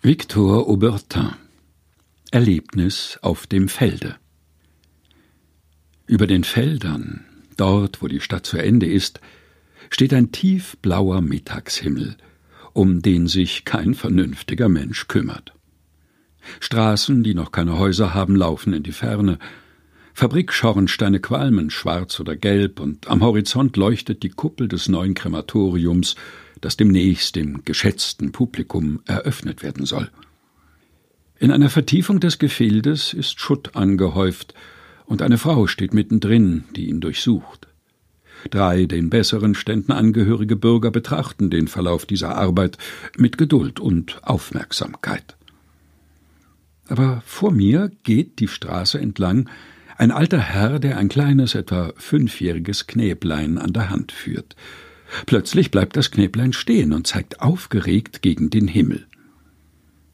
Victor Aubertin Erlebnis auf dem Felde Über den Feldern, dort wo die Stadt zu Ende ist, steht ein tiefblauer Mittagshimmel, um den sich kein vernünftiger Mensch kümmert. Straßen, die noch keine Häuser haben, laufen in die Ferne, Fabrikschornsteine qualmen schwarz oder gelb, und am Horizont leuchtet die Kuppel des neuen Krematoriums, das demnächst dem geschätzten Publikum eröffnet werden soll. In einer Vertiefung des Gefildes ist Schutt angehäuft, und eine Frau steht mittendrin, die ihn durchsucht. Drei den besseren Ständen angehörige Bürger betrachten den Verlauf dieser Arbeit mit Geduld und Aufmerksamkeit. Aber vor mir geht die Straße entlang ein alter Herr, der ein kleines, etwa fünfjähriges Knäblein an der Hand führt. Plötzlich bleibt das Knäblein stehen und zeigt aufgeregt gegen den Himmel.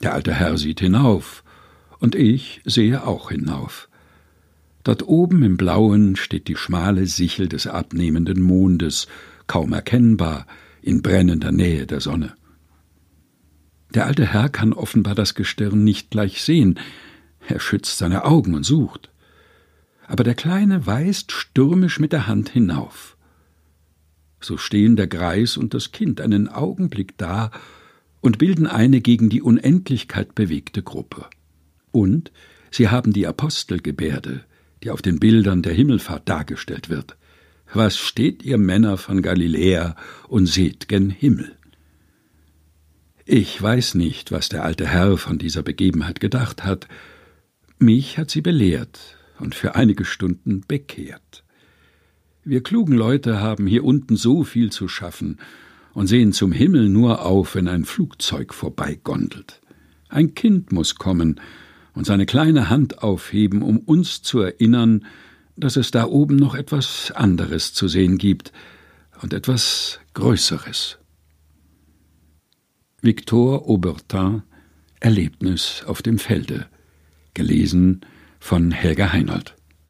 Der alte Herr sieht hinauf, und ich sehe auch hinauf. Dort oben im Blauen steht die schmale Sichel des abnehmenden Mondes, kaum erkennbar, in brennender Nähe der Sonne. Der alte Herr kann offenbar das Gestirn nicht gleich sehen, er schützt seine Augen und sucht. Aber der Kleine weist stürmisch mit der Hand hinauf. So stehen der Greis und das Kind einen Augenblick da und bilden eine gegen die Unendlichkeit bewegte Gruppe. Und sie haben die Apostelgebärde, die auf den Bildern der Himmelfahrt dargestellt wird. Was steht ihr Männer von Galiläa und seht gen Himmel? Ich weiß nicht, was der alte Herr von dieser Begebenheit gedacht hat. Mich hat sie belehrt und für einige Stunden bekehrt. Wir klugen Leute haben hier unten so viel zu schaffen und sehen zum Himmel nur auf, wenn ein Flugzeug vorbeigondelt. Ein Kind muss kommen und seine kleine Hand aufheben, um uns zu erinnern, dass es da oben noch etwas anderes zu sehen gibt und etwas Größeres. Victor Aubertin Erlebnis auf dem Felde gelesen von Helga Heinold